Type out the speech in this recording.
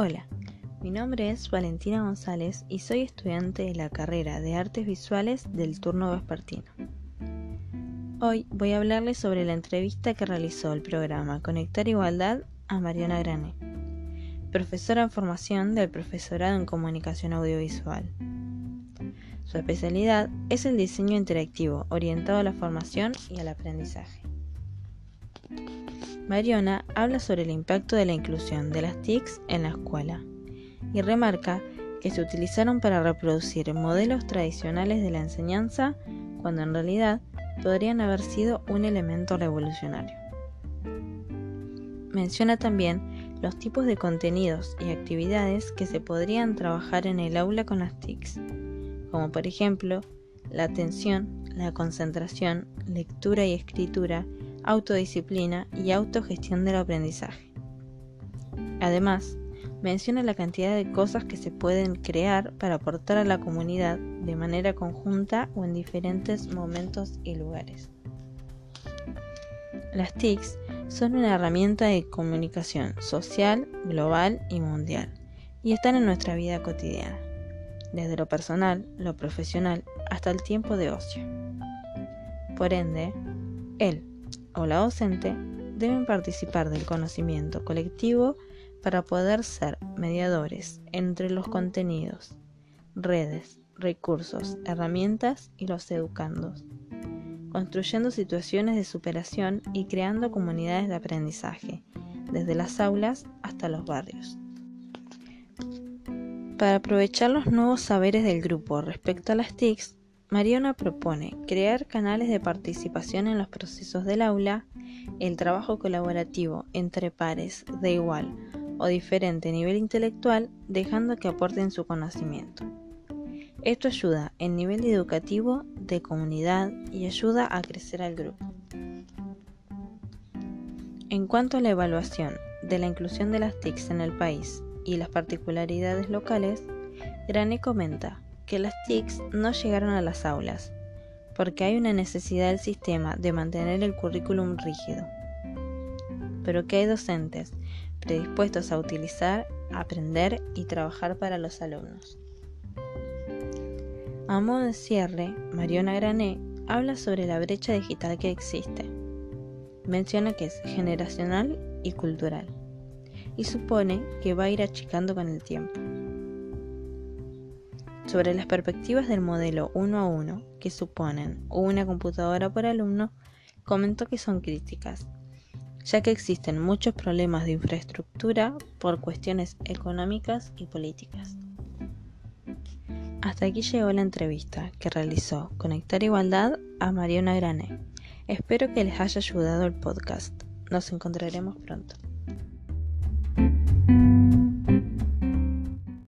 Hola, mi nombre es Valentina González y soy estudiante de la carrera de Artes Visuales del turno vespertino. Hoy voy a hablarles sobre la entrevista que realizó el programa Conectar Igualdad a Mariana Grané, profesora en formación del Profesorado en Comunicación Audiovisual. Su especialidad es el diseño interactivo orientado a la formación y al aprendizaje. Mariona habla sobre el impacto de la inclusión de las TICs en la escuela y remarca que se utilizaron para reproducir modelos tradicionales de la enseñanza cuando en realidad podrían haber sido un elemento revolucionario. Menciona también los tipos de contenidos y actividades que se podrían trabajar en el aula con las TICs, como por ejemplo la atención, la concentración, lectura y escritura, autodisciplina y autogestión del aprendizaje. Además, menciona la cantidad de cosas que se pueden crear para aportar a la comunidad de manera conjunta o en diferentes momentos y lugares. Las TICs son una herramienta de comunicación social, global y mundial, y están en nuestra vida cotidiana, desde lo personal, lo profesional, hasta el tiempo de ocio. Por ende, él, o la docente deben participar del conocimiento colectivo para poder ser mediadores entre los contenidos, redes, recursos, herramientas y los educandos, construyendo situaciones de superación y creando comunidades de aprendizaje, desde las aulas hasta los barrios. Para aprovechar los nuevos saberes del grupo respecto a las TICs, Mariona propone crear canales de participación en los procesos del aula, el trabajo colaborativo entre pares de igual o diferente nivel intelectual, dejando que aporten su conocimiento. Esto ayuda en nivel educativo, de comunidad y ayuda a crecer al grupo. En cuanto a la evaluación de la inclusión de las TICs en el país y las particularidades locales, Grané comenta que las TICs no llegaron a las aulas, porque hay una necesidad del sistema de mantener el currículum rígido, pero que hay docentes predispuestos a utilizar, aprender y trabajar para los alumnos. A modo de cierre, Mariona Grané habla sobre la brecha digital que existe. Menciona que es generacional y cultural, y supone que va a ir achicando con el tiempo. Sobre las perspectivas del modelo uno a uno, que suponen una computadora por alumno, comentó que son críticas, ya que existen muchos problemas de infraestructura por cuestiones económicas y políticas. Hasta aquí llegó la entrevista que realizó Conectar Igualdad a Mariona Grané. Espero que les haya ayudado el podcast. Nos encontraremos pronto.